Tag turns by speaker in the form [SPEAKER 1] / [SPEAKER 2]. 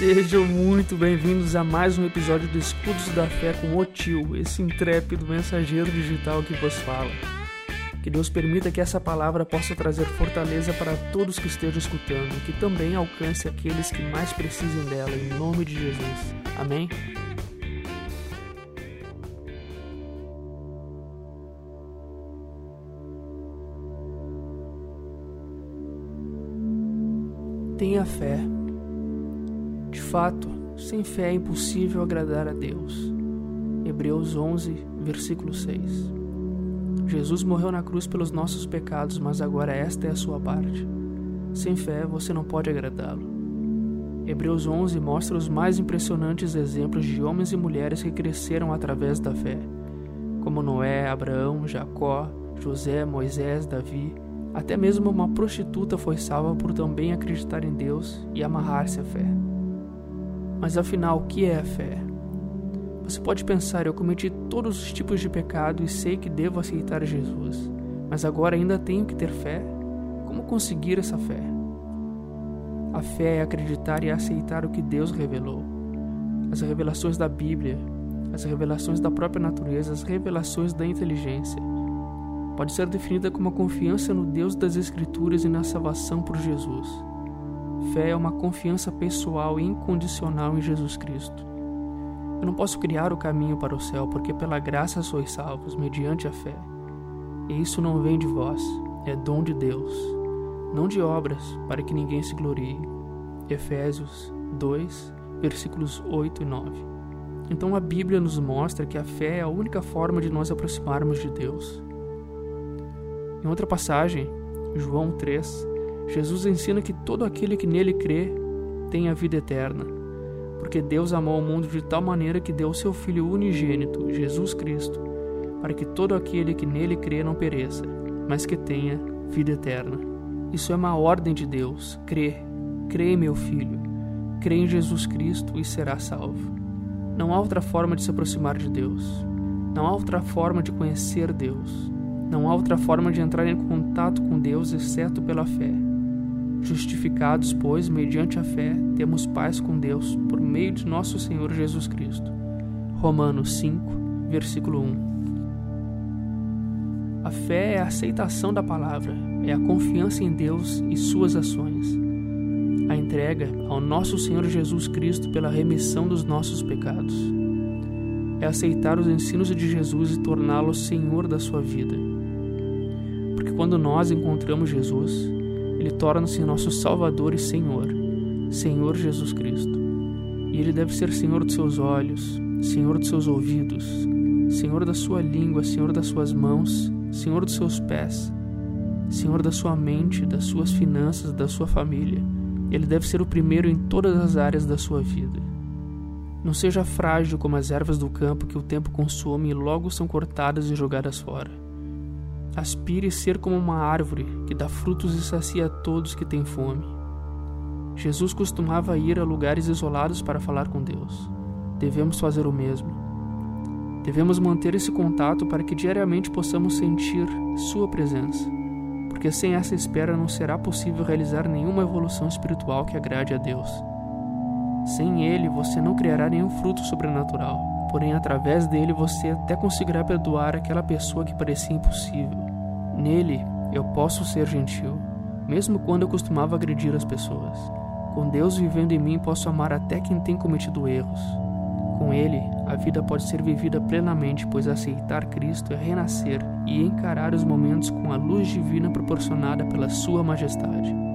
[SPEAKER 1] Sejam muito bem-vindos a mais um episódio do Escudos da Fé com o Tio, esse intrépido mensageiro digital que vos fala. Que Deus permita que essa palavra possa trazer fortaleza para todos que estejam escutando e que também alcance aqueles que mais precisem dela, em nome de Jesus. Amém? Tenha fé. De fato, sem fé é impossível agradar a Deus. Hebreus 11, versículo 6. Jesus morreu na cruz pelos nossos pecados, mas agora esta é a sua parte. Sem fé, você não pode agradá-lo. Hebreus 11 mostra os mais impressionantes exemplos de homens e mulheres que cresceram através da fé, como Noé, Abraão, Jacó, José, Moisés, Davi. Até mesmo uma prostituta foi salva por também acreditar em Deus e amarrar-se à fé. Mas afinal, o que é a fé? Você pode pensar, eu cometi todos os tipos de pecado e sei que devo aceitar Jesus, mas agora ainda tenho que ter fé? Como conseguir essa fé? A fé é acreditar e aceitar o que Deus revelou. As revelações da Bíblia, as revelações da própria natureza, as revelações da inteligência. Pode ser definida como a confiança no Deus das Escrituras e na salvação por Jesus. Fé é uma confiança pessoal e incondicional em Jesus Cristo. Eu não posso criar o caminho para o céu, porque pela graça sois salvos, mediante a fé. E isso não vem de vós, é dom de Deus, não de obras, para que ninguém se glorie. Efésios 2, versículos 8 e 9. Então a Bíblia nos mostra que a fé é a única forma de nós aproximarmos de Deus. Em outra passagem, João 3, Jesus ensina que todo aquele que nele crê tem a vida eterna porque Deus amou o mundo de tal maneira que deu o seu Filho unigênito, Jesus Cristo, para que todo aquele que nele crê não pereça, mas que tenha vida eterna. Isso é uma ordem de Deus. Crê, crê meu Filho, crê em Jesus Cristo e será salvo. Não há outra forma de se aproximar de Deus. Não há outra forma de conhecer Deus. Não há outra forma de entrar em contato com Deus exceto pela fé. Justificados, pois, mediante a fé, temos paz com Deus por meio de nosso Senhor Jesus Cristo. Romanos 5, versículo 1. A fé é a aceitação da palavra, é a confiança em Deus e suas ações. A entrega ao nosso Senhor Jesus Cristo pela remissão dos nossos pecados. É aceitar os ensinos de Jesus e torná-lo Senhor da sua vida. Porque quando nós encontramos Jesus, ele torna-se nosso Salvador e Senhor, Senhor Jesus Cristo. E ele deve ser Senhor dos seus olhos, Senhor dos seus ouvidos, Senhor da sua língua, Senhor das suas mãos, Senhor dos seus pés, Senhor da sua mente, das suas finanças, da sua família. Ele deve ser o primeiro em todas as áreas da sua vida. Não seja frágil como as ervas do campo que o tempo consome e logo são cortadas e jogadas fora. Aspire ser como uma árvore que dá frutos e sacia a todos que têm fome. Jesus costumava ir a lugares isolados para falar com Deus. Devemos fazer o mesmo. Devemos manter esse contato para que diariamente possamos sentir Sua presença, porque sem essa espera não será possível realizar nenhuma evolução espiritual que agrade a Deus. Sem Ele, você não criará nenhum fruto sobrenatural, porém, através dele, você até conseguirá perdoar aquela pessoa que parecia impossível Nele eu posso ser gentil, mesmo quando eu costumava agredir as pessoas. Com Deus vivendo em mim, posso amar até quem tem cometido erros. Com Ele, a vida pode ser vivida plenamente, pois aceitar Cristo é renascer e encarar os momentos com a luz divina proporcionada pela Sua Majestade.